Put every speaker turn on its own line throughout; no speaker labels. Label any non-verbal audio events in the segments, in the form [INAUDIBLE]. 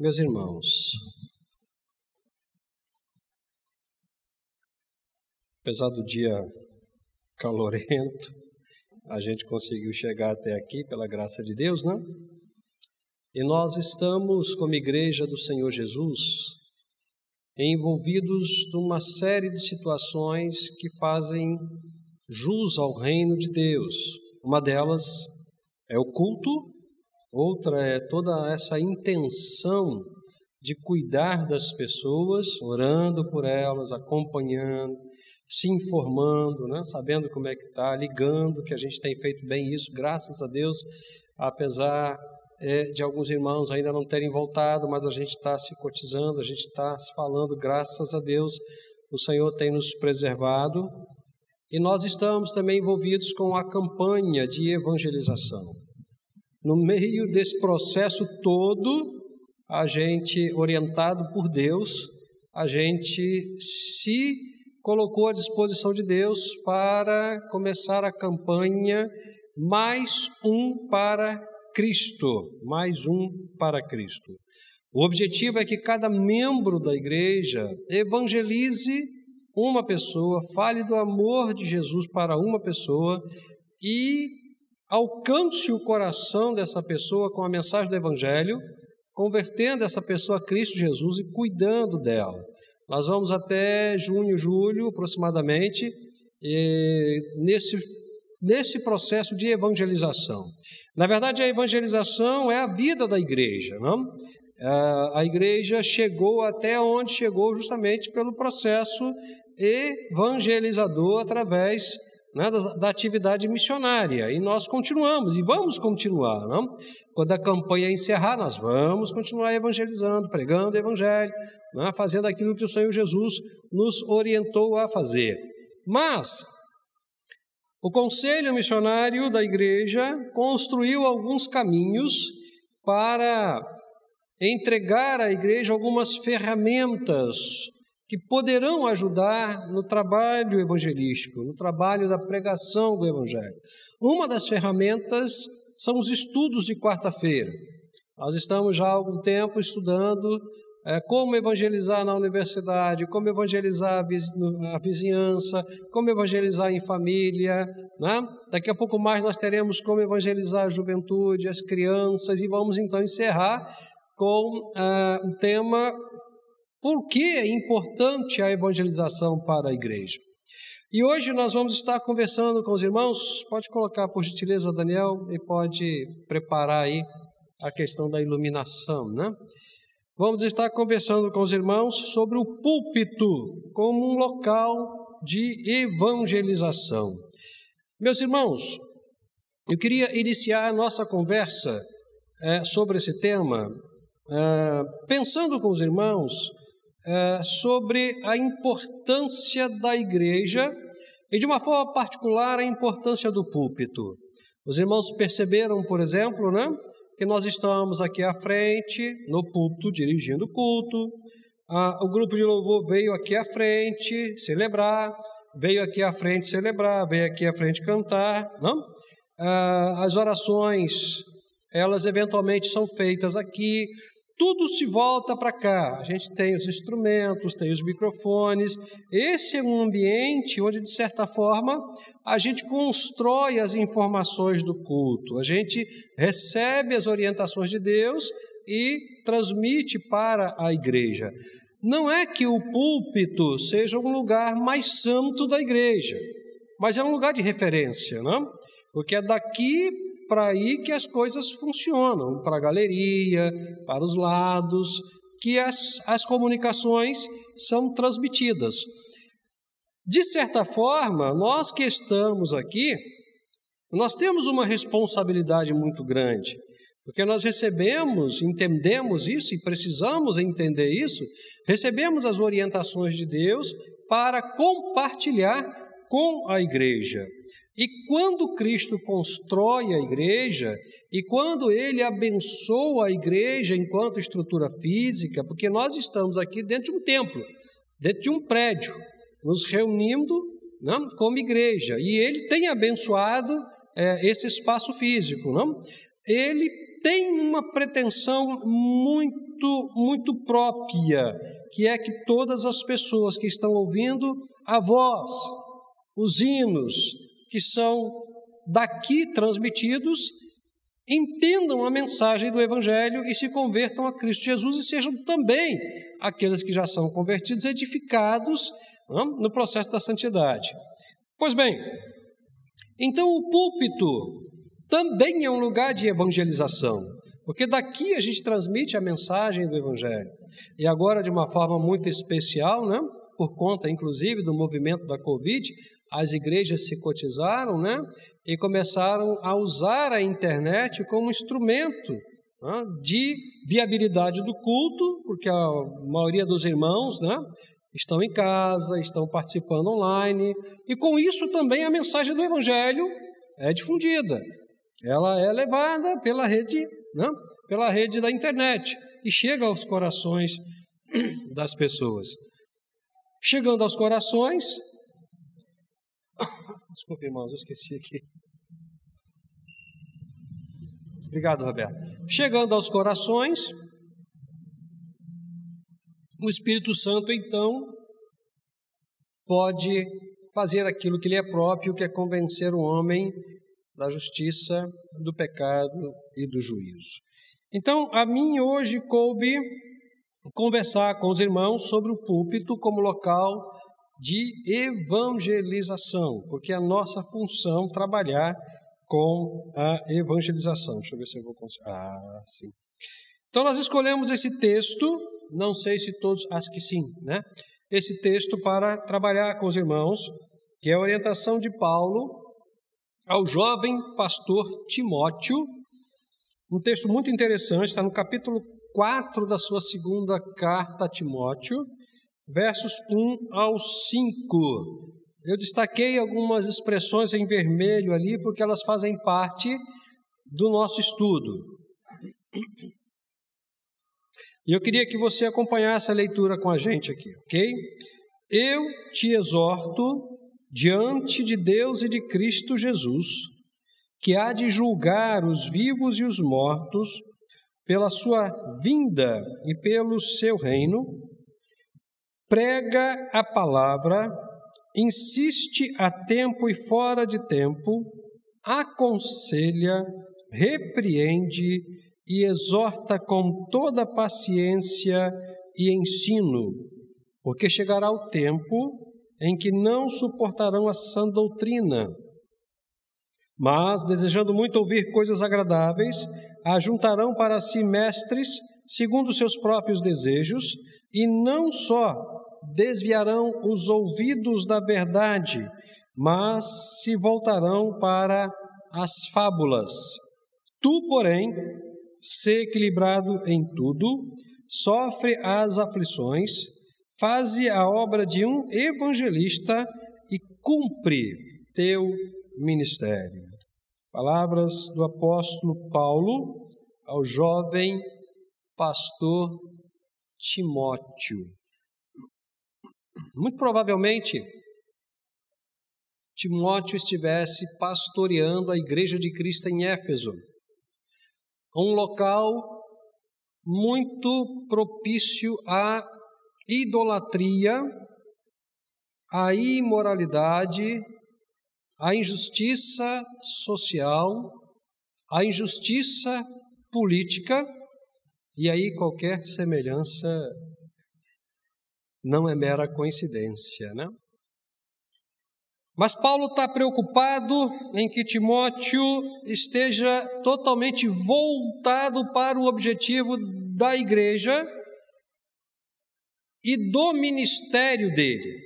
Meus irmãos, apesar do dia calorento, a gente conseguiu chegar até aqui pela graça de Deus, não? E nós estamos, como igreja do Senhor Jesus, envolvidos numa série de situações que fazem jus ao reino de Deus. Uma delas é o culto Outra é toda essa intenção de cuidar das pessoas, orando por elas, acompanhando, se informando, né? sabendo como é que está, ligando, que a gente tem feito bem isso, graças a Deus, apesar é, de alguns irmãos ainda não terem voltado, mas a gente está se cotizando, a gente está se falando, graças a Deus, o Senhor tem nos preservado. E nós estamos também envolvidos com a campanha de evangelização. No meio desse processo todo, a gente, orientado por Deus, a gente se colocou à disposição de Deus para começar a campanha Mais um para Cristo. Mais um para Cristo. O objetivo é que cada membro da igreja evangelize uma pessoa, fale do amor de Jesus para uma pessoa e alcance o coração dessa pessoa com a mensagem do Evangelho, convertendo essa pessoa a Cristo Jesus e cuidando dela. Nós vamos até junho, julho aproximadamente, nesse, nesse processo de evangelização. Na verdade, a evangelização é a vida da igreja, não? A igreja chegou até onde chegou justamente pelo processo evangelizador através né, da, da, atividade missionária. E nós continuamos e vamos continuar. Não? Quando a campanha encerrar, nós vamos continuar evangelizando, pregando o evangelho, né, fazendo aquilo que o Senhor Jesus nos orientou a fazer. Mas o conselho missionário da igreja construiu alguns caminhos para entregar à igreja algumas ferramentas que poderão ajudar no trabalho evangelístico, no trabalho da pregação do Evangelho. Uma das ferramentas são os estudos de quarta-feira. Nós estamos já há algum tempo estudando é, como evangelizar na universidade, como evangelizar a vizinhança, como evangelizar em família. Né? Daqui a pouco mais nós teremos como evangelizar a juventude, as crianças, e vamos então encerrar com uh, um tema por que é importante a evangelização para a igreja? E hoje nós vamos estar conversando com os irmãos. Pode colocar, por gentileza, Daniel, e pode preparar aí a questão da iluminação, né? Vamos estar conversando com os irmãos sobre o púlpito como um local de evangelização. Meus irmãos, eu queria iniciar a nossa conversa é, sobre esse tema, é, pensando com os irmãos é, sobre a importância da igreja e, de uma forma particular, a importância do púlpito. Os irmãos perceberam, por exemplo, né, que nós estamos aqui à frente, no púlpito, dirigindo o culto. Ah, o grupo de louvor veio aqui à frente celebrar, veio aqui à frente celebrar, veio aqui à frente cantar. Não? Ah, as orações, elas eventualmente são feitas aqui tudo se volta para cá. A gente tem os instrumentos, tem os microfones. Esse é um ambiente onde, de certa forma, a gente constrói as informações do culto, a gente recebe as orientações de Deus e transmite para a igreja. Não é que o púlpito seja um lugar mais santo da igreja, mas é um lugar de referência, não? Porque é daqui para aí que as coisas funcionam, para a galeria, para os lados, que as, as comunicações são transmitidas. De certa forma, nós que estamos aqui, nós temos uma responsabilidade muito grande, porque nós recebemos, entendemos isso e precisamos entender isso, recebemos as orientações de Deus para compartilhar com a igreja. E quando Cristo constrói a igreja, e quando ele abençoa a igreja enquanto estrutura física, porque nós estamos aqui dentro de um templo, dentro de um prédio, nos reunindo não, como igreja, e ele tem abençoado é, esse espaço físico. Não? Ele tem uma pretensão muito, muito própria, que é que todas as pessoas que estão ouvindo a voz, os hinos que são daqui transmitidos, entendam a mensagem do Evangelho e se convertam a Cristo Jesus e sejam também aqueles que já são convertidos edificados não, no processo da santidade. Pois bem, então o púlpito também é um lugar de evangelização, porque daqui a gente transmite a mensagem do Evangelho. E agora, de uma forma muito especial, né, por conta inclusive do movimento da Covid, as igrejas se cotizaram né, e começaram a usar a internet como instrumento né, de viabilidade do culto, porque a maioria dos irmãos né, estão em casa, estão participando online, e com isso também a mensagem do Evangelho é difundida. Ela é levada pela rede, né, pela rede da internet e chega aos corações [CLEARS THROAT] das pessoas. Chegando aos corações, Desculpe, irmãos, eu esqueci aqui. Obrigado, Roberto. Chegando aos corações, o Espírito Santo, então, pode fazer aquilo que lhe é próprio, que é convencer o homem da justiça, do pecado e do juízo. Então, a mim hoje coube conversar com os irmãos sobre o púlpito como local de evangelização, porque é a nossa função trabalhar com a evangelização. Deixa eu ver se eu vou conseguir. Ah, sim. Então nós escolhemos esse texto, não sei se todos, acho que sim, né? Esse texto para trabalhar com os irmãos, que é a orientação de Paulo ao jovem pastor Timóteo. Um texto muito interessante, está no capítulo 4 da sua segunda carta a Timóteo versos 1 ao 5. Eu destaquei algumas expressões em vermelho ali porque elas fazem parte do nosso estudo. E eu queria que você acompanhasse a leitura com a gente aqui, ok? Eu te exorto diante de Deus e de Cristo Jesus, que há de julgar os vivos e os mortos pela sua vinda e pelo seu reino prega a palavra, insiste a tempo e fora de tempo, aconselha, repreende e exorta com toda paciência e ensino, porque chegará o tempo em que não suportarão a sã doutrina, mas, desejando muito ouvir coisas agradáveis, ajuntarão para si mestres segundo seus próprios desejos, e não só desviarão os ouvidos da verdade, mas se voltarão para as fábulas. Tu, porém, se equilibrado em tudo, sofre as aflições, faze a obra de um evangelista e cumpre teu ministério. Palavras do apóstolo Paulo ao jovem pastor Timóteo. Muito provavelmente, Timóteo estivesse pastoreando a igreja de Cristo em Éfeso, um local muito propício à idolatria, à imoralidade, à injustiça social, à injustiça política, e aí qualquer semelhança não é mera coincidência, né? Mas Paulo está preocupado em que Timóteo esteja totalmente voltado para o objetivo da igreja e do ministério dele.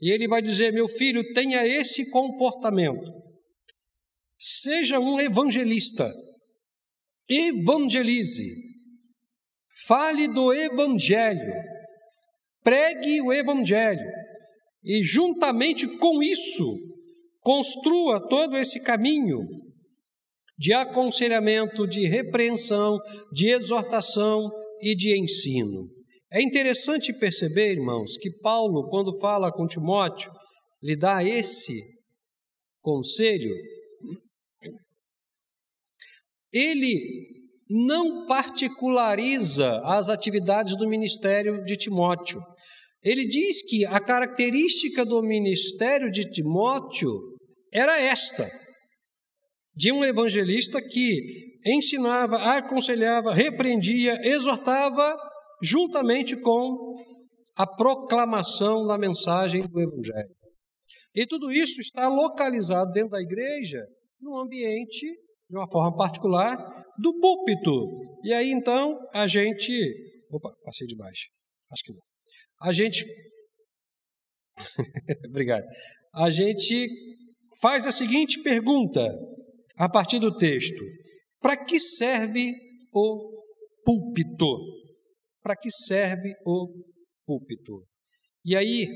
E ele vai dizer: meu filho, tenha esse comportamento. Seja um evangelista. Evangelize. Fale do evangelho pregue o Evangelho e, juntamente com isso, construa todo esse caminho de aconselhamento, de repreensão, de exortação e de ensino. É interessante perceber, irmãos, que Paulo, quando fala com Timóteo, lhe dá esse conselho. Ele não particulariza as atividades do ministério de Timóteo. Ele diz que a característica do ministério de Timóteo era esta: de um evangelista que ensinava, aconselhava, repreendia, exortava, juntamente com a proclamação da mensagem do Evangelho. E tudo isso está localizado dentro da igreja, no ambiente, de uma forma particular, do púlpito. E aí então a gente. Opa, passei de baixo. Acho que não. A gente. [LAUGHS] Obrigado. A gente faz a seguinte pergunta a partir do texto: Para que serve o púlpito? Para que serve o púlpito? E aí,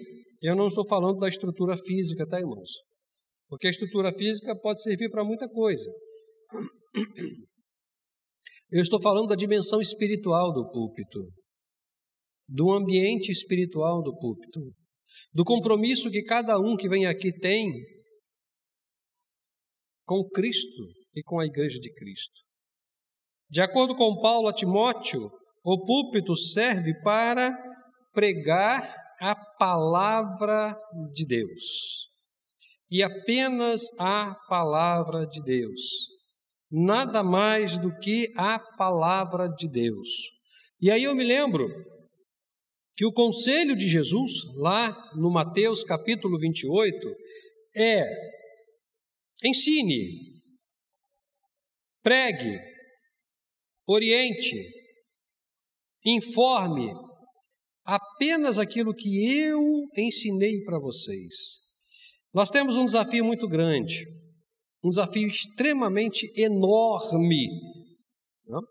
eu não estou falando da estrutura física, tá, irmãos? Porque a estrutura física pode servir para muita coisa. Eu estou falando da dimensão espiritual do púlpito, do ambiente espiritual do púlpito, do compromisso que cada um que vem aqui tem com Cristo e com a igreja de Cristo. De acordo com Paulo a Timóteo, o púlpito serve para pregar a palavra de Deus. E apenas a palavra de Deus. Nada mais do que a palavra de Deus. E aí eu me lembro que o conselho de Jesus, lá no Mateus capítulo 28, é ensine, pregue, oriente, informe apenas aquilo que eu ensinei para vocês. Nós temos um desafio muito grande, um desafio extremamente enorme. Não?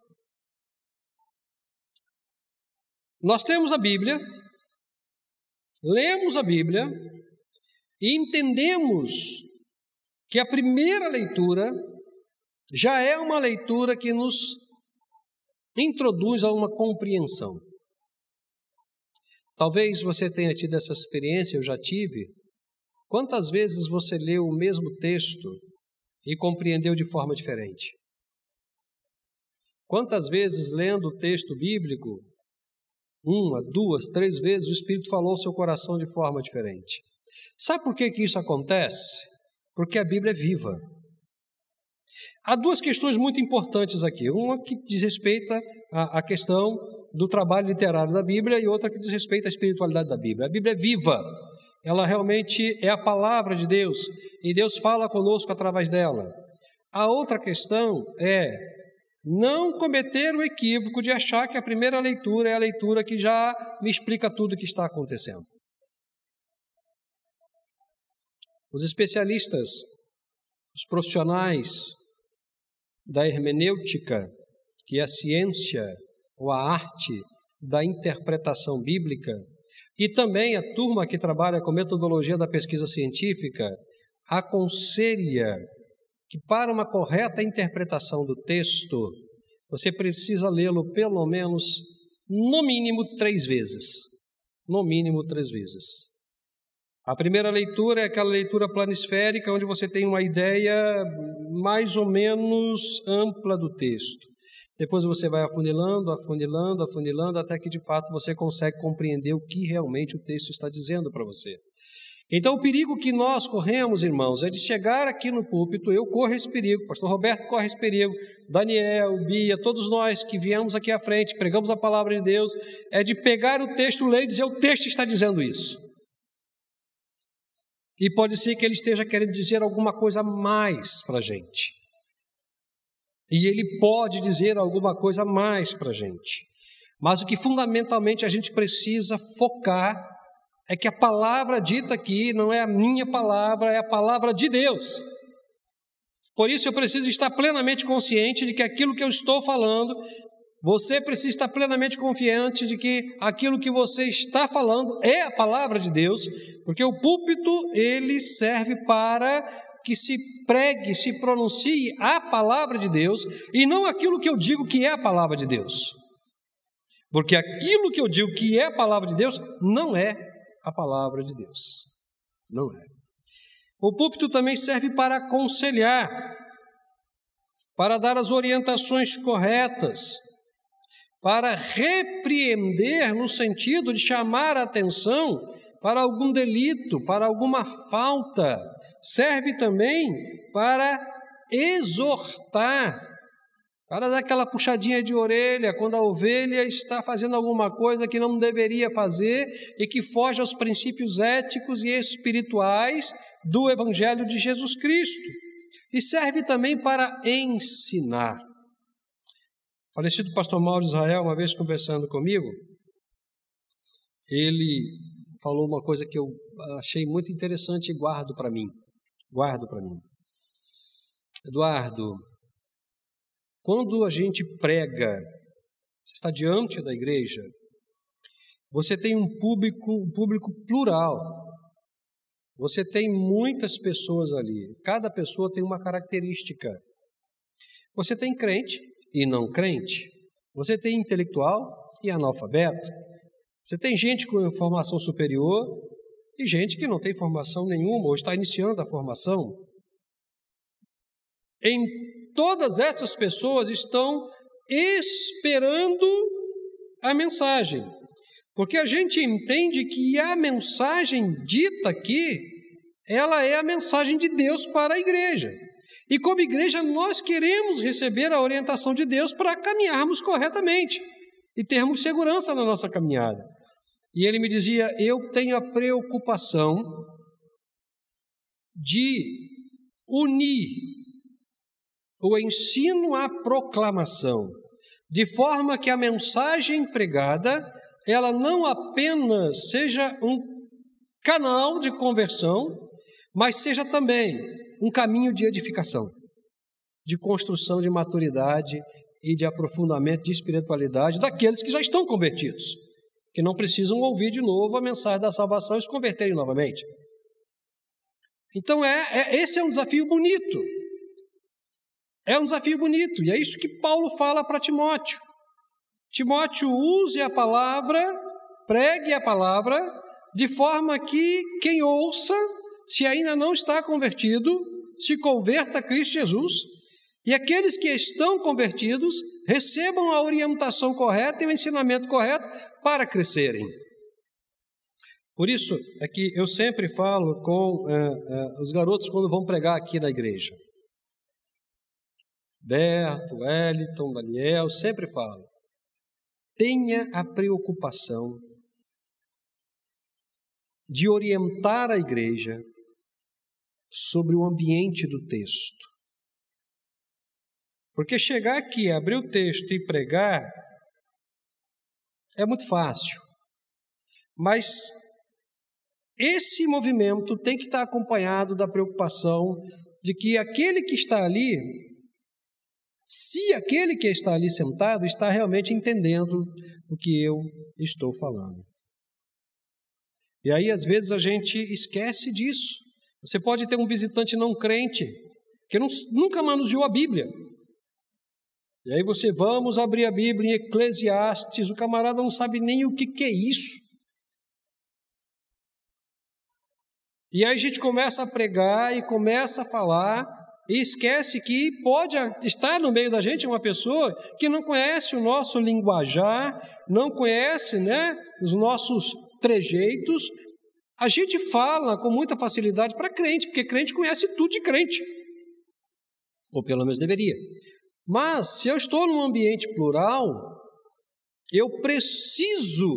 Nós temos a Bíblia, lemos a Bíblia e entendemos que a primeira leitura já é uma leitura que nos introduz a uma compreensão. Talvez você tenha tido essa experiência, eu já tive. Quantas vezes você leu o mesmo texto e compreendeu de forma diferente? Quantas vezes, lendo o texto bíblico, uma, duas, três vezes, o Espírito falou ao seu coração de forma diferente? Sabe por que, que isso acontece? porque a Bíblia é viva. Há duas questões muito importantes aqui. Uma que diz respeito à, questão do trabalho literário da Bíblia e outra que diz respeito à espiritualidade da Bíblia. A Bíblia é viva, ela realmente é a palavra de Deus e Deus fala conosco através dela. A outra questão é não cometer o equívoco de achar que a primeira leitura é a leitura que já me explica tudo o que está acontecendo. Os especialistas, os profissionais da hermenêutica, que é a ciência ou a arte da interpretação bíblica, e também a turma que trabalha com metodologia da pesquisa científica, aconselha que para uma correta interpretação do texto, você precisa lê-lo pelo menos, no mínimo, três vezes. No mínimo, três vezes. A primeira leitura é aquela leitura planisférica, onde você tem uma ideia mais ou menos ampla do texto. Depois você vai afunilando, afunilando, afunilando, até que de fato você consegue compreender o que realmente o texto está dizendo para você. Então, o perigo que nós corremos, irmãos, é de chegar aqui no púlpito, eu corro esse perigo, pastor Roberto corre esse perigo, Daniel, Bia, todos nós que viemos aqui à frente, pregamos a palavra de Deus, é de pegar o texto, ler e dizer: o texto está dizendo isso. E pode ser que ele esteja querendo dizer alguma coisa mais para a gente. E ele pode dizer alguma coisa mais para a gente. Mas o que fundamentalmente a gente precisa focar é que a palavra dita aqui não é a minha palavra, é a palavra de Deus. Por isso eu preciso estar plenamente consciente de que aquilo que eu estou falando você precisa estar plenamente confiante de que aquilo que você está falando é a palavra de Deus, porque o púlpito ele serve para que se pregue, se pronuncie a palavra de Deus e não aquilo que eu digo que é a palavra de Deus. Porque aquilo que eu digo que é a palavra de Deus não é a palavra de Deus. Não é. O púlpito também serve para aconselhar. para dar as orientações corretas, para repreender no sentido de chamar a atenção para algum delito, para alguma falta. Serve também para exortar, para dar aquela puxadinha de orelha quando a ovelha está fazendo alguma coisa que não deveria fazer e que foge aos princípios éticos e espirituais do Evangelho de Jesus Cristo. E serve também para ensinar. O falecido pastor Mauro Israel, uma vez conversando comigo, ele falou uma coisa que eu achei muito interessante e guardo para mim. Guardo para mim. Eduardo, quando a gente prega, você está diante da igreja, você tem um público, um público plural. Você tem muitas pessoas ali. Cada pessoa tem uma característica. Você tem crente e não crente. Você tem intelectual e analfabeto. Você tem gente com formação superior e gente que não tem formação nenhuma ou está iniciando a formação. Em todas essas pessoas estão esperando a mensagem. Porque a gente entende que a mensagem dita aqui, ela é a mensagem de Deus para a igreja. E como igreja, nós queremos receber a orientação de Deus para caminharmos corretamente e termos segurança na nossa caminhada. E ele me dizia: Eu tenho a preocupação de unir o ensino à proclamação, de forma que a mensagem pregada ela não apenas seja um canal de conversão, mas seja também um caminho de edificação, de construção de maturidade e de aprofundamento de espiritualidade daqueles que já estão convertidos, que não precisam ouvir de novo a mensagem da salvação e se converterem novamente. Então é, é esse é um desafio bonito é um desafio bonito, e é isso que Paulo fala para Timóteo. Timóteo use a palavra, pregue a palavra, de forma que quem ouça, se ainda não está convertido, se converta a Cristo Jesus, e aqueles que estão convertidos recebam a orientação correta e o ensinamento correto para crescerem. Por isso é que eu sempre falo com eh, eh, os garotos quando vão pregar aqui na igreja. Berto, Wellington, Daniel, sempre falo. Tenha a preocupação de orientar a igreja sobre o ambiente do texto. Porque chegar aqui, abrir o texto e pregar é muito fácil. Mas esse movimento tem que estar acompanhado da preocupação de que aquele que está ali se aquele que está ali sentado está realmente entendendo o que eu estou falando. E aí, às vezes, a gente esquece disso. Você pode ter um visitante não crente que nunca manuseou a Bíblia. E aí você, vamos abrir a Bíblia em Eclesiastes, o camarada não sabe nem o que, que é isso. E aí a gente começa a pregar e começa a falar, e esquece que pode estar no meio da gente uma pessoa que não conhece o nosso linguajar, não conhece né, os nossos trejeitos. A gente fala com muita facilidade para crente, porque crente conhece tudo de crente. Ou pelo menos deveria. Mas se eu estou num ambiente plural, eu preciso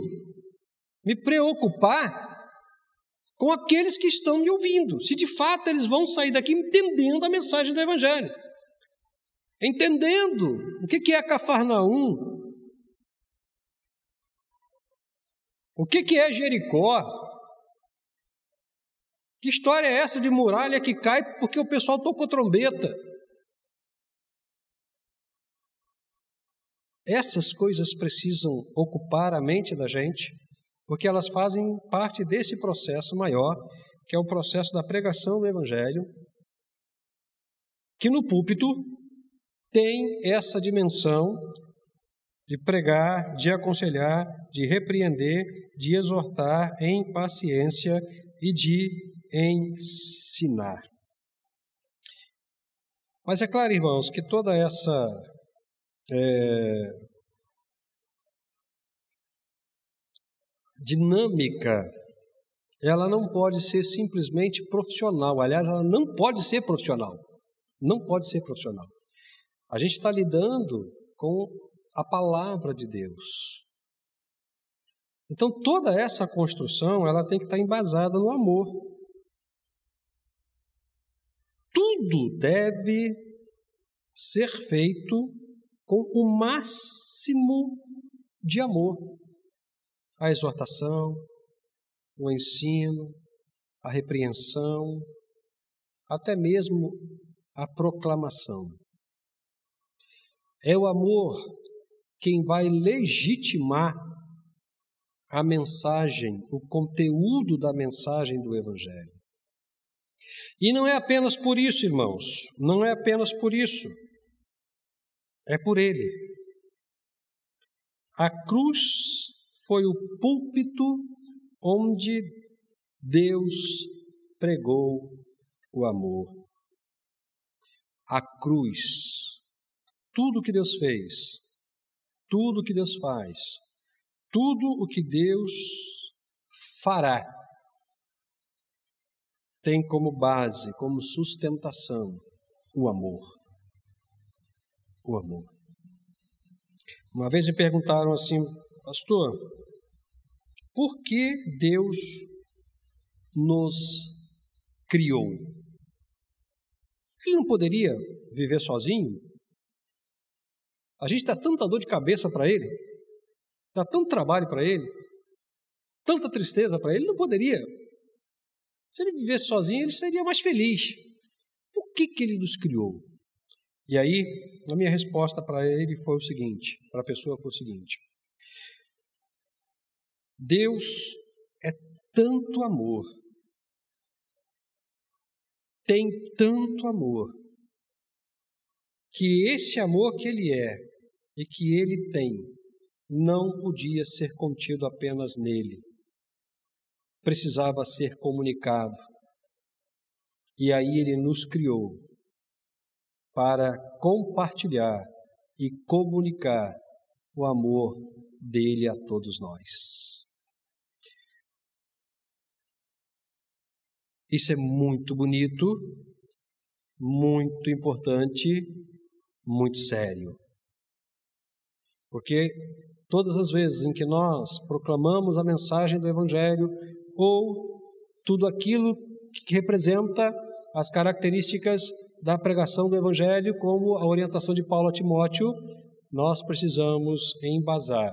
me preocupar com aqueles que estão me ouvindo, se de fato eles vão sair daqui entendendo a mensagem do Evangelho, entendendo o que é Cafarnaum, o que é Jericó, que história é essa de muralha que cai porque o pessoal tocou trombeta? Essas coisas precisam ocupar a mente da gente porque elas fazem parte desse processo maior, que é o processo da pregação do Evangelho, que no púlpito tem essa dimensão de pregar, de aconselhar, de repreender, de exortar em paciência e de ensinar. Mas é claro, irmãos, que toda essa é, dinâmica, ela não pode ser simplesmente profissional. Aliás, ela não pode ser profissional. Não pode ser profissional. A gente está lidando com a palavra de Deus. Então, toda essa construção, ela tem que estar embasada no amor. Tudo deve ser feito com o máximo de amor. A exortação, o ensino, a repreensão, até mesmo a proclamação. É o amor quem vai legitimar a mensagem, o conteúdo da mensagem do Evangelho. E não é apenas por isso, irmãos, não é apenas por isso, é por Ele. A cruz foi o púlpito onde Deus pregou o amor. A cruz, tudo que Deus fez, tudo que Deus faz, tudo o que Deus fará, tem como base, como sustentação, o amor. O amor. Uma vez me perguntaram assim, pastor, por que Deus nos criou? Ele não poderia viver sozinho? A gente dá tanta dor de cabeça para ele, dá tanto trabalho para ele, tanta tristeza para ele, não poderia. Se ele vivesse sozinho, ele seria mais feliz. Por que, que ele nos criou? E aí, a minha resposta para ele foi o seguinte: para a pessoa foi o seguinte: Deus é tanto amor, tem tanto amor, que esse amor que Ele é e que Ele tem não podia ser contido apenas nele, precisava ser comunicado. E aí Ele nos criou para compartilhar e comunicar o amor dele a todos nós. Isso é muito bonito, muito importante, muito sério. Porque todas as vezes em que nós proclamamos a mensagem do Evangelho ou tudo aquilo que representa as características da pregação do Evangelho, como a orientação de Paulo a Timóteo, nós precisamos embasar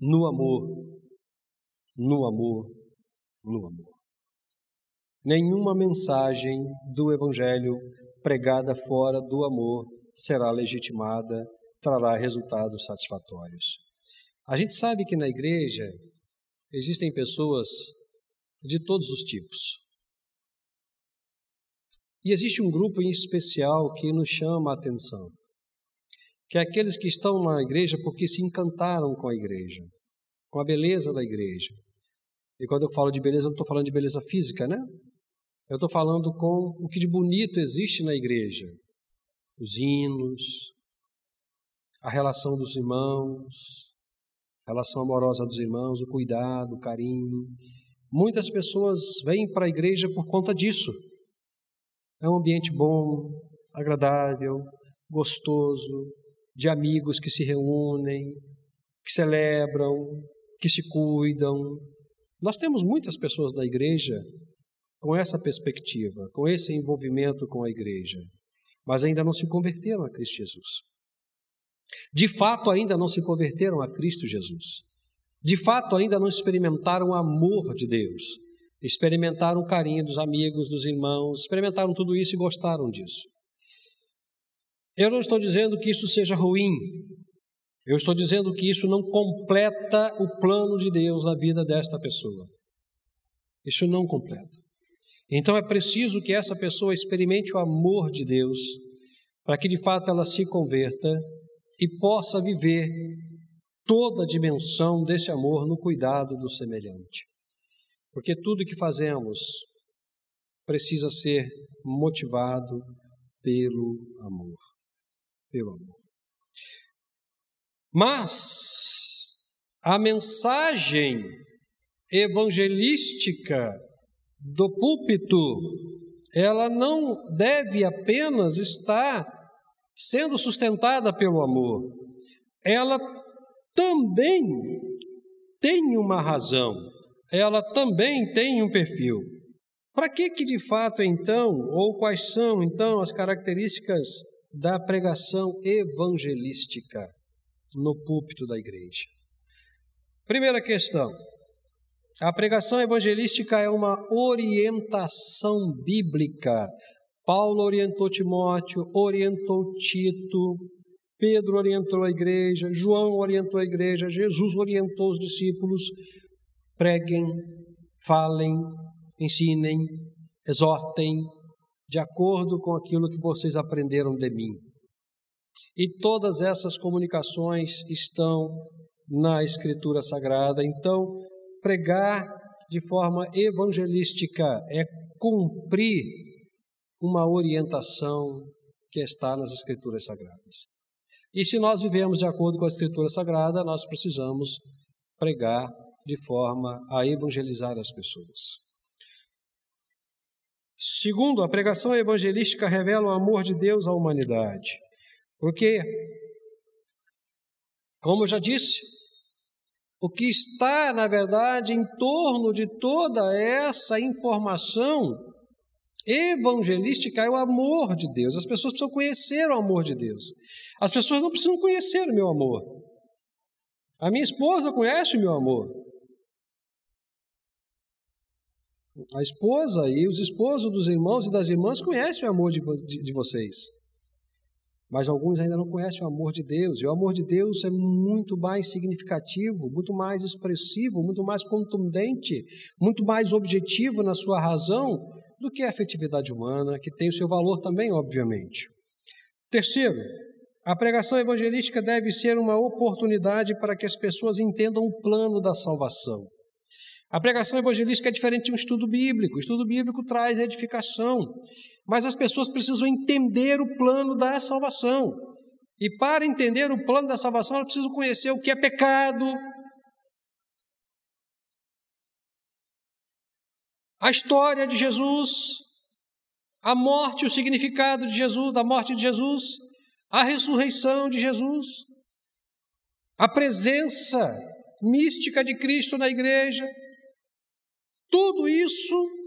no amor, no amor, no amor. Nenhuma mensagem do Evangelho pregada fora do amor será legitimada, trará resultados satisfatórios. A gente sabe que na igreja existem pessoas de todos os tipos. E existe um grupo em especial que nos chama a atenção, que é aqueles que estão na igreja porque se encantaram com a igreja, com a beleza da igreja. E quando eu falo de beleza, não estou falando de beleza física, né? Eu estou falando com o que de bonito existe na igreja: os hinos, a relação dos irmãos, a relação amorosa dos irmãos, o cuidado, o carinho. Muitas pessoas vêm para a igreja por conta disso. É um ambiente bom, agradável, gostoso, de amigos que se reúnem, que celebram, que se cuidam, nós temos muitas pessoas da igreja com essa perspectiva, com esse envolvimento com a igreja, mas ainda não se converteram a Cristo Jesus. De fato, ainda não se converteram a Cristo Jesus. De fato, ainda não experimentaram o amor de Deus. Experimentaram o carinho dos amigos, dos irmãos, experimentaram tudo isso e gostaram disso. Eu não estou dizendo que isso seja ruim, eu estou dizendo que isso não completa o plano de Deus na vida desta pessoa. Isso não completa. Então é preciso que essa pessoa experimente o amor de Deus, para que de fato ela se converta e possa viver toda a dimensão desse amor no cuidado do semelhante. Porque tudo que fazemos precisa ser motivado pelo amor. Pelo amor. Mas a mensagem evangelística do púlpito, ela não deve apenas estar sendo sustentada pelo amor, ela também tem uma razão, ela também tem um perfil. Para que que de fato então, ou quais são então as características da pregação evangelística no púlpito da igreja? Primeira questão. A pregação evangelística é uma orientação bíblica. Paulo orientou Timóteo, orientou Tito, Pedro orientou a igreja, João orientou a igreja, Jesus orientou os discípulos. Preguem, falem, ensinem, exortem, de acordo com aquilo que vocês aprenderam de mim. E todas essas comunicações estão na Escritura Sagrada. Então, pregar de forma evangelística é cumprir uma orientação que está nas Escrituras Sagradas. E se nós vivemos de acordo com a Escritura Sagrada, nós precisamos pregar de forma a evangelizar as pessoas. Segundo, a pregação evangelística revela o amor de Deus à humanidade. Porque, como eu já disse, o que está, na verdade, em torno de toda essa informação evangelística é o amor de Deus. As pessoas precisam conhecer o amor de Deus. As pessoas não precisam conhecer o meu amor. A minha esposa conhece o meu amor. A esposa e os esposos dos irmãos e das irmãs conhecem o amor de, de, de, vocês. Mas alguns ainda não conhecem o amor de Deus. E o amor de Deus é muito mais significativo, muito mais expressivo, muito mais contundente, muito mais objetivo na sua razão do que a afetividade humana, que tem o seu valor também, obviamente. Terceiro, a pregação evangelística deve ser uma oportunidade para que as pessoas entendam o plano da salvação. A pregação evangelística é diferente de um estudo bíblico. O estudo bíblico traz edificação, mas as pessoas precisam entender o plano da salvação. E para entender o plano da salvação, elas precisam conhecer o que é pecado, a história de Jesus, a morte, o significado de Jesus, da morte de Jesus, a ressurreição de Jesus, a presença mística de Cristo na igreja, tudo isso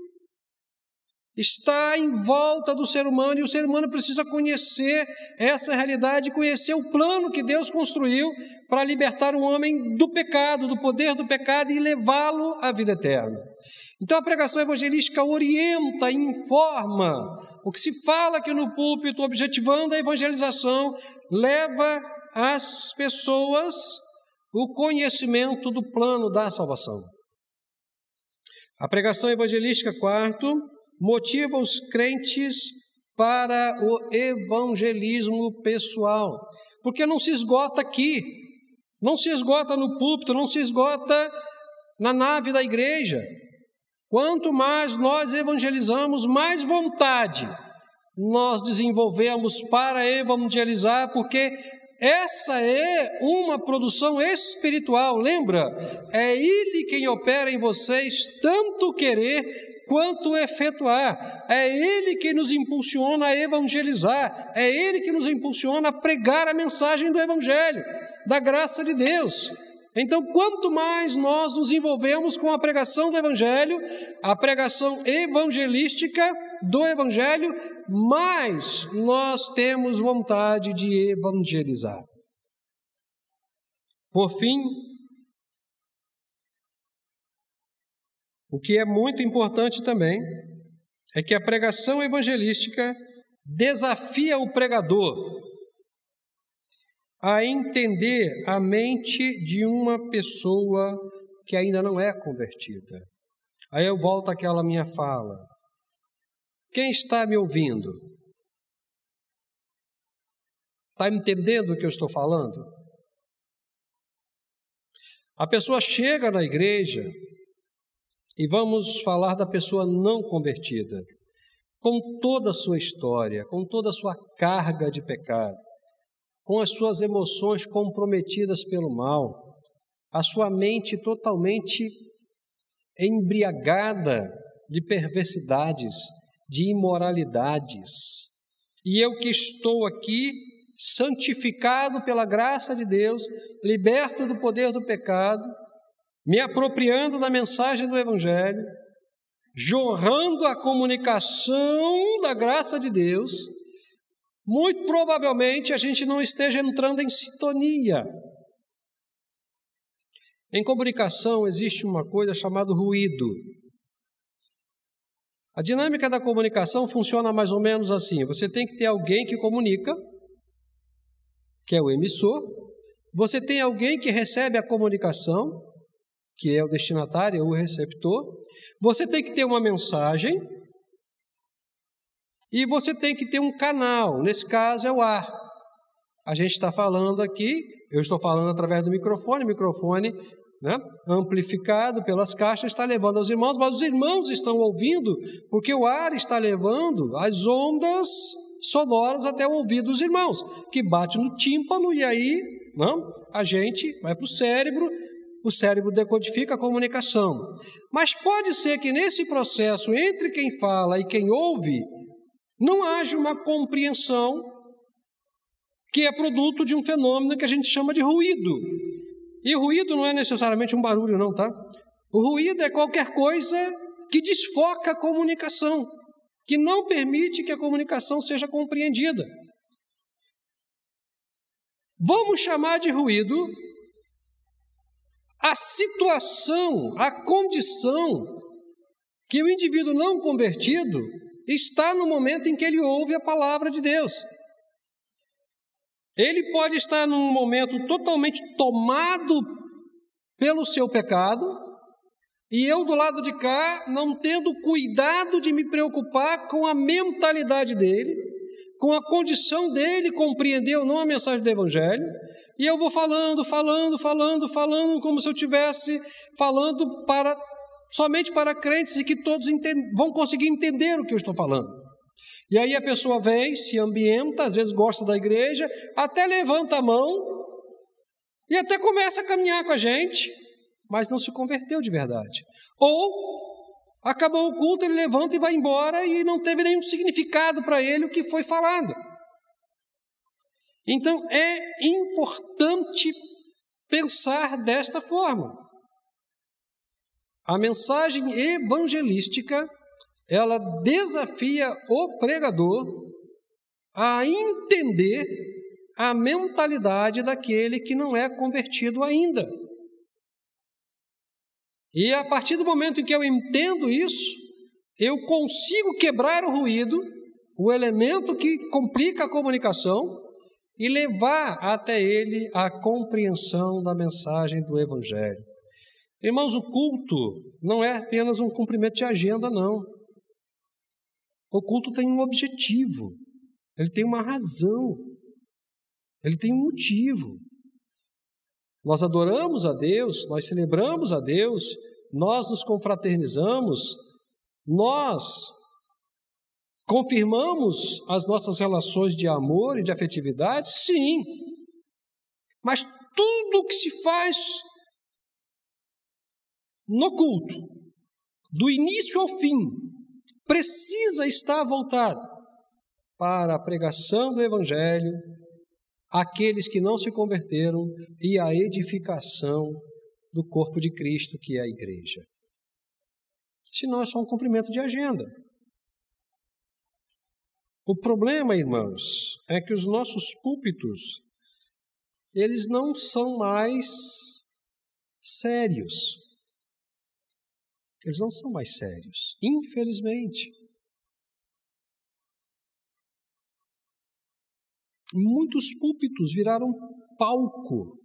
está em volta do ser humano e o ser humano precisa conhecer essa realidade, conhecer o plano que Deus construiu para libertar o homem do pecado, do poder do pecado e levá-lo à vida eterna. Então a pregação evangelística orienta, informa. O que se fala aqui no púlpito, objetivando a evangelização, leva às pessoas o conhecimento do plano da salvação. A pregação evangelística, quarto, motiva os crentes para o evangelismo pessoal, porque não se esgota aqui, não se esgota no púlpito, não se esgota na nave da igreja. Quanto mais nós evangelizamos, mais vontade nós desenvolvemos para evangelizar, porque essa é uma produção espiritual, lembra? É Ele quem opera em vocês tanto querer quanto efetuar. É Ele que nos impulsiona a evangelizar, é Ele que nos impulsiona a pregar a mensagem do Evangelho, da graça de Deus. Então, quanto mais nós nos envolvemos com a pregação do Evangelho, a pregação evangelística do Evangelho, mais nós temos vontade de evangelizar. Por fim, o que é muito importante também é que a pregação evangelística desafia o pregador a entender a mente de uma pessoa que ainda não é convertida. Aí eu volto àquela minha fala. Quem está me ouvindo? Está entendendo o que eu estou falando? A pessoa chega na igreja e vamos falar da pessoa não convertida. com toda a sua história, com toda a sua carga de pecado, com as suas emoções comprometidas pelo mal, a sua mente totalmente embriagada de perversidades, de imoralidades. E eu que estou aqui, santificado pela graça de Deus, liberto do poder do pecado, me apropriando da mensagem do Evangelho, jorrando a comunicação da graça de Deus, muito provavelmente a gente não esteja entrando em sintonia. Em comunicação existe uma coisa chamada ruído. A dinâmica da comunicação funciona mais ou menos assim: você tem que ter alguém que comunica, que é o emissor, você tem alguém que recebe a comunicação, que é o destinatário, o receptor, você tem que ter uma mensagem e você tem que ter um canal, nesse caso é o ar. A gente está falando aqui, eu estou falando através do microfone, microfone né, amplificado pelas caixas está levando aos irmãos, mas os irmãos estão ouvindo porque o ar está levando as ondas sonoras até o ouvido dos irmãos, que bate no tímpano e aí não, a gente vai para o cérebro, o cérebro decodifica a comunicação. Mas pode ser que nesse processo, entre quem fala e quem ouve, não haja uma compreensão que é produto de um fenômeno que a gente chama de ruído. E ruído não é necessariamente um barulho, não, tá? O ruído é qualquer coisa que desfoca a comunicação, que não permite que a comunicação seja compreendida. Vamos chamar de ruído a situação, a condição que o indivíduo não convertido está no momento em que ele ouve a palavra de Deus. Ele pode estar num momento totalmente tomado pelo seu pecado, e eu do lado de cá não tendo cuidado de me preocupar com a mentalidade dele, com a condição dele compreender ou não a mensagem do Evangelho, e eu vou falando, falando, falando, falando, como se eu estivesse falando para somente para crentes e que todos vão conseguir entender o que eu estou falando. E aí a pessoa vem, se ambienta, às vezes gosta da igreja, até levanta a mão e até começa a caminhar com a gente, mas não se converteu de verdade. Ou acabou o culto, ele levanta e vai embora e não teve nenhum significado para ele o que foi falado. Então é importante pensar desta forma. A mensagem evangelística ela desafia o pregador a entender a mentalidade daquele que não é convertido ainda. E a partir do momento em que eu entendo isso, eu consigo quebrar o ruído, o elemento que complica a comunicação, e levar até ele a compreensão da mensagem do Evangelho. Irmãos, o culto não é apenas um cumprimento de agenda, não. O culto tem um objetivo, ele tem uma razão, ele tem um motivo. Nós adoramos a Deus, nós celebramos a Deus, nós nos confraternizamos, nós confirmamos as nossas relações de amor e de afetividade, sim. Mas tudo o que se faz no culto, do início ao fim, precisa estar voltado para a pregação do Evangelho, aqueles que não se converteram e a edificação do corpo de Cristo, que é a igreja. Senão é só um cumprimento de agenda. O problema, irmãos, é que os nossos púlpitos, eles não são mais sérios. Eles não são mais sérios, infelizmente. Muitos púlpitos viraram palco.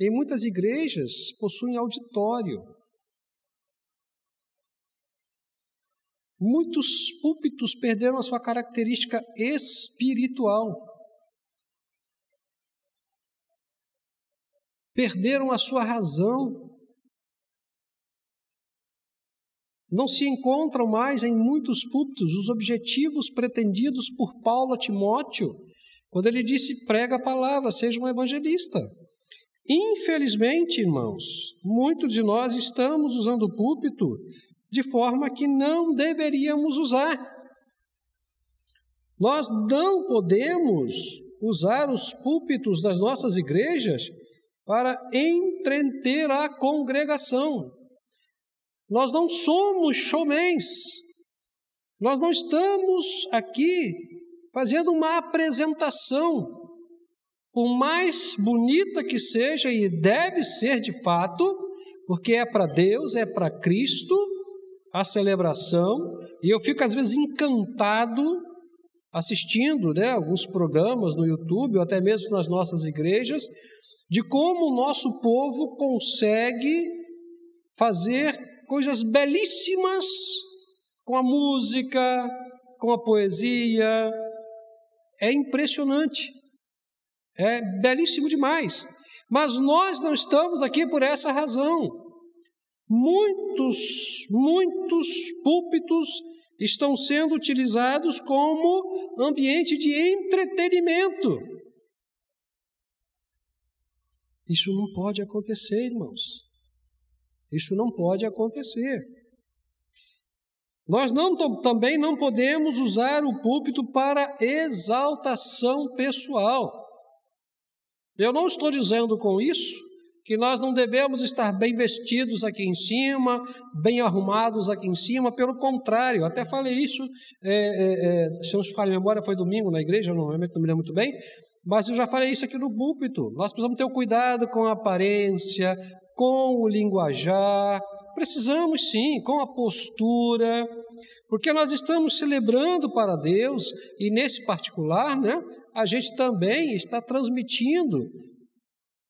Em muitas igrejas possuem auditório. Muitos púlpitos perderam a sua característica espiritual. Perderam a sua razão. Não se encontram mais em muitos púlpitos os objetivos pretendidos por Paulo a Timóteo, quando ele disse: prega a palavra, seja um evangelista. Infelizmente, irmãos, muitos de nós estamos usando o púlpito de forma que não deveríamos usar. Nós não podemos usar os púlpitos das nossas igrejas para entreter a congregação. Nós não somos showmans. Nós não estamos aqui fazendo uma apresentação, por mais bonita que seja e deve ser de fato, porque é para Deus, é para Cristo a celebração, e eu fico às vezes encantado assistindo né, alguns programas no YouTube, ou até mesmo nas nossas igrejas, de como o nosso povo consegue fazer coisas belíssimas com a música, com a poesia. É impressionante. É belíssimo demais. Mas nós não estamos aqui por essa razão. Muitos, muitos púlpitos estão sendo utilizados como ambiente de entretenimento. Isso não pode acontecer, irmãos. Isso não pode acontecer. Nós não, também não podemos usar o púlpito para exaltação pessoal. Eu não estou dizendo com isso que nós não devemos estar bem vestidos aqui em cima, bem arrumados aqui em cima, pelo contrário, até falei isso, é, é, é, se não se fala em memória, foi domingo na igreja, não, não me lembro muito bem, mas eu já falei isso aqui no púlpito. Nós precisamos ter o cuidado com a aparência, com o linguajar, precisamos sim, com a postura, porque nós estamos celebrando para Deus e nesse particular, né, a gente também está transmitindo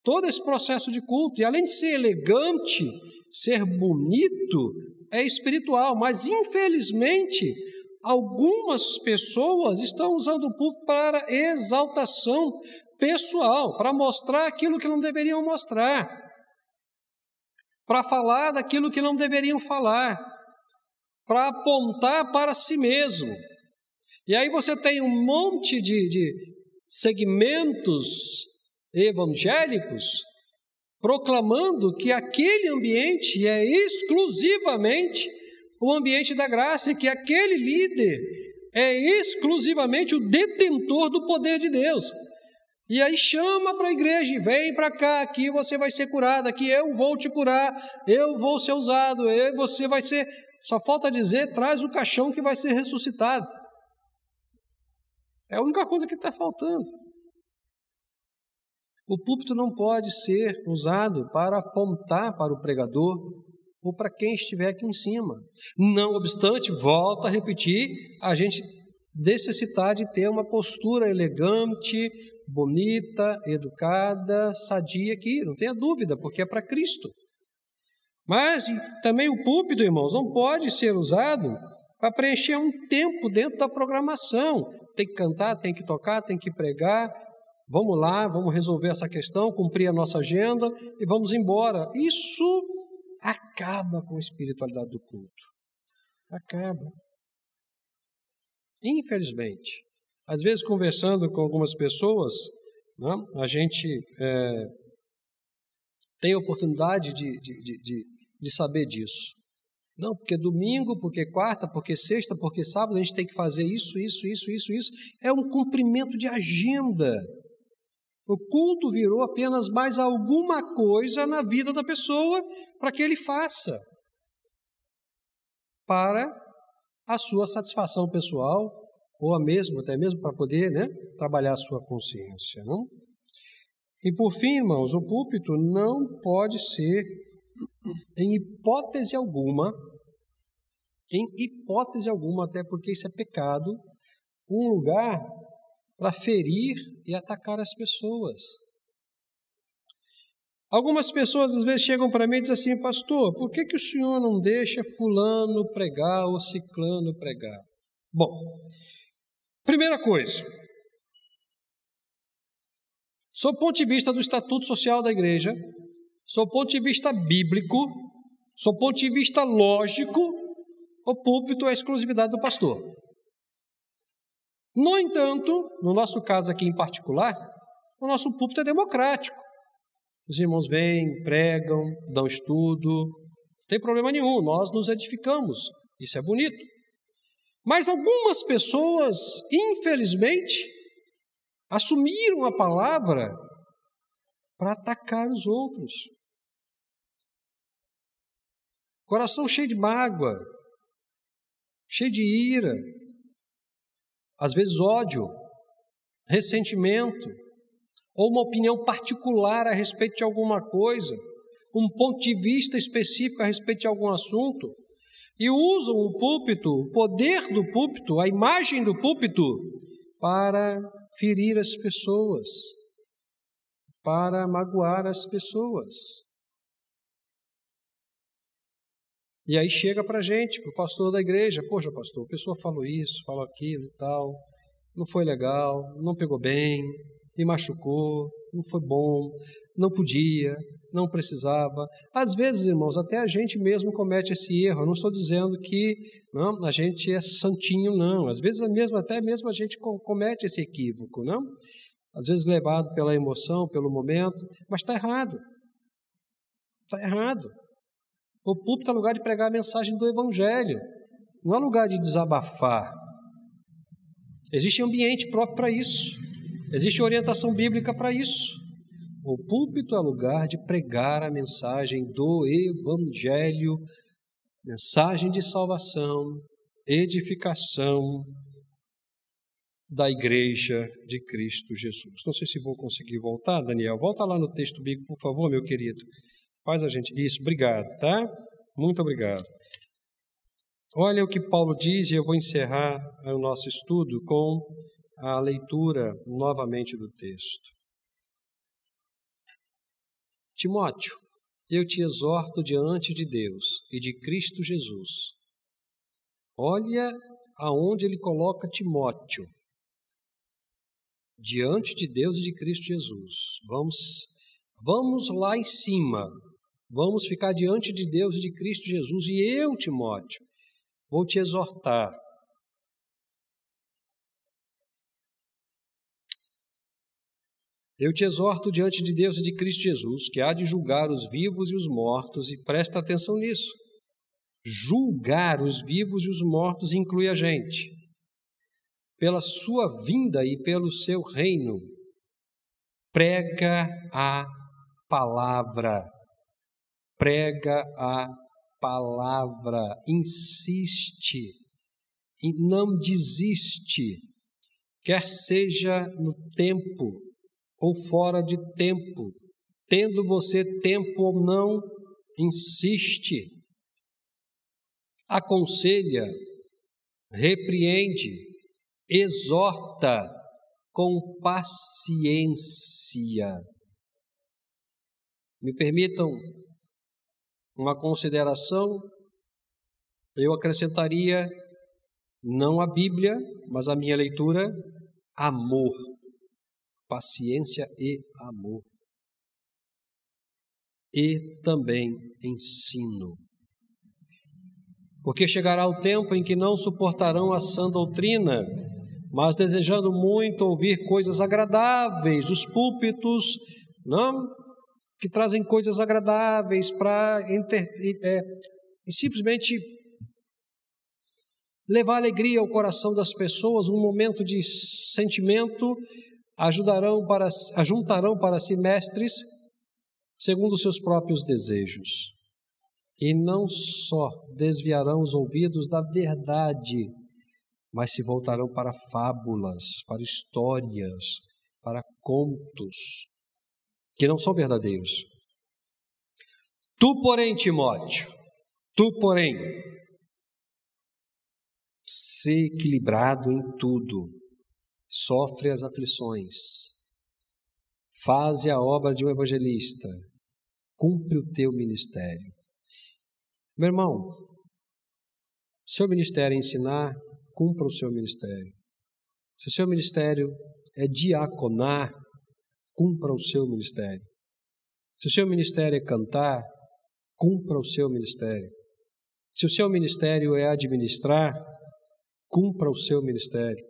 todo esse processo de culto. E além de ser elegante, ser bonito, é espiritual, mas infelizmente algumas pessoas estão usando o púlpito para exaltação pessoal, para mostrar aquilo que não deveriam mostrar para falar daquilo que não deveriam falar, para apontar para si mesmo. E aí você tem um monte de, de segmentos evangélicos proclamando que aquele ambiente é exclusivamente o ambiente da graça e que aquele líder é exclusivamente o detentor do poder de Deus. E aí chama para a igreja, vem para cá, aqui você vai ser curado, aqui eu vou te curar, eu vou ser usado, eu, você vai ser. Só falta dizer, traz o caixão que vai ser ressuscitado. É a única coisa que está faltando. O púlpito não pode ser usado para apontar para o pregador ou para quem estiver aqui em cima. Não obstante, volto a repetir, a gente necessitar de ter uma postura elegante, bonita, educada, sadia aqui, não tenha dúvida, porque é para Cristo. Mas também o púlpito, irmãos, não pode ser usado para preencher um tempo dentro da programação. Tem que cantar, tem que tocar, tem que pregar. Vamos lá, vamos resolver essa questão, cumprir a nossa agenda e vamos embora. Isso acaba com a espiritualidade do culto. Acaba. Infelizmente. Às vezes, conversando com algumas pessoas, né, a gente é, tem a oportunidade de, de, de, de saber disso. Não, porque domingo, porque quarta, porque sexta, porque sábado, a gente tem que fazer isso, isso, isso, isso, isso. É um cumprimento de agenda. O culto virou apenas mais alguma coisa na vida da pessoa para que ele faça. Para a sua satisfação pessoal, ou a mesmo, até mesmo para poder né, trabalhar a sua consciência. Não? E por fim, irmãos, o púlpito não pode ser, em hipótese alguma, em hipótese alguma, até porque isso é pecado, um lugar para ferir e atacar as pessoas. Algumas pessoas às vezes chegam para mim e dizem assim, pastor, por que, que o senhor não deixa fulano pregar ou ciclano pregar? Bom, Primeira coisa, sob o ponto de vista do estatuto social da igreja, sob o ponto de vista bíblico, sob o ponto de vista lógico, o púlpito é exclusividade do pastor. No entanto, no nosso caso aqui em particular, o nosso púlpito é democrático. Os irmãos vêm, pregam, dão estudo, não tem problema nenhum, nós nos edificamos, isso é bonito. Mas algumas pessoas, infelizmente, assumiram a palavra para atacar os outros. Coração cheio de mágoa, cheio de ira, às vezes ódio, ressentimento, ou uma opinião particular a respeito de alguma coisa, um ponto de vista específico a respeito de algum assunto, e usam o púlpito, o poder do púlpito, a imagem do púlpito, para ferir as pessoas, para magoar as pessoas. E aí chega para a gente, para o pastor da igreja, poxa pastor, a pessoa falou isso, falou aquilo e tal, não foi legal, não pegou bem, me machucou, não foi bom, não podia, não precisava. Às vezes, irmãos, até a gente mesmo comete esse erro. Eu não estou dizendo que não, a gente é santinho, não. Às vezes, mesmo, até mesmo a gente comete esse equívoco, não? Às vezes levado pela emoção, pelo momento, mas está errado. Está errado. O púlpito é lugar de pregar a mensagem do Evangelho, não é lugar de desabafar. Existe ambiente próprio para isso. Existe orientação bíblica para isso. O púlpito é lugar de pregar a mensagem do Evangelho, mensagem de salvação, edificação da Igreja de Cristo Jesus. Não sei se vou conseguir voltar, Daniel. Volta lá no texto bíblico, por favor, meu querido. Faz a gente. Isso, obrigado, tá? Muito obrigado. Olha o que Paulo diz, e eu vou encerrar o nosso estudo com a leitura novamente do texto. Timóteo, eu te exorto diante de Deus e de Cristo Jesus. Olha aonde ele coloca Timóteo. Diante de Deus e de Cristo Jesus. Vamos vamos lá em cima. Vamos ficar diante de Deus e de Cristo Jesus e eu, Timóteo, vou te exortar Eu te exorto diante de Deus e de Cristo Jesus, que há de julgar os vivos e os mortos, e presta atenção nisso. Julgar os vivos e os mortos inclui a gente. Pela sua vinda e pelo seu reino, prega a palavra. Prega a palavra. Insiste não desiste, quer seja no tempo, ou fora de tempo, tendo você tempo ou não, insiste, aconselha, repreende, exorta com paciência. Me permitam uma consideração, eu acrescentaria não a Bíblia, mas a minha leitura, amor paciência e amor. E também ensino. Porque chegará o tempo em que não suportarão a sã doutrina, mas desejando muito ouvir coisas agradáveis, os púlpitos, não? Que trazem coisas agradáveis para é, simplesmente levar alegria ao coração das pessoas, um momento de sentimento ajudarão para, ajuntarão para si mestres segundo os seus próprios desejos. E não só desviarão os ouvidos da verdade, mas se voltarão para fábulas, para histórias, para contos, que não são verdadeiros. Tu, porém, Timóteo, tu, porém, se equilibrado em tudo, sofre as aflições, faze a obra de um evangelista, cumpre o teu ministério. Meu irmão, seu ministério é ensinar, cumpra o seu ministério. Se o seu ministério é diaconar, cumpra o seu ministério. Se o seu ministério é cantar, cumpra o seu ministério. Se o seu ministério é administrar, cumpra o seu ministério.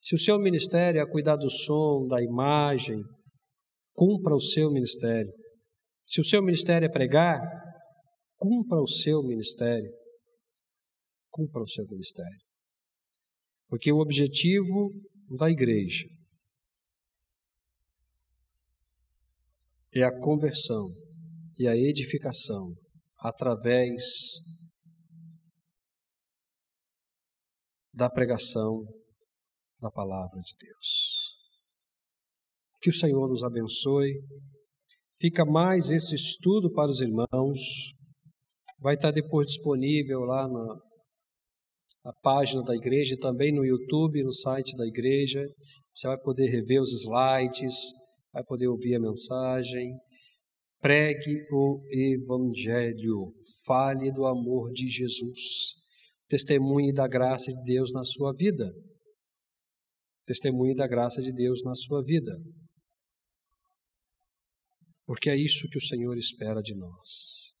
Se o seu ministério é cuidar do som, da imagem, cumpra o seu ministério. Se o seu ministério é pregar, cumpra o seu ministério. Cumpra o seu ministério. Porque o objetivo da igreja é a conversão e a edificação através da pregação da palavra de Deus. Que o Senhor nos abençoe. Fica mais esse estudo para os irmãos. Vai estar depois disponível lá na, na página da igreja também no YouTube, no site da igreja. Você vai poder rever os slides, vai poder ouvir a mensagem. Pregue o Evangelho, fale do amor de Jesus, testemunhe da graça de Deus na sua vida. Testemunhe da graça de Deus na sua vida. Porque é isso que o Senhor espera de nós.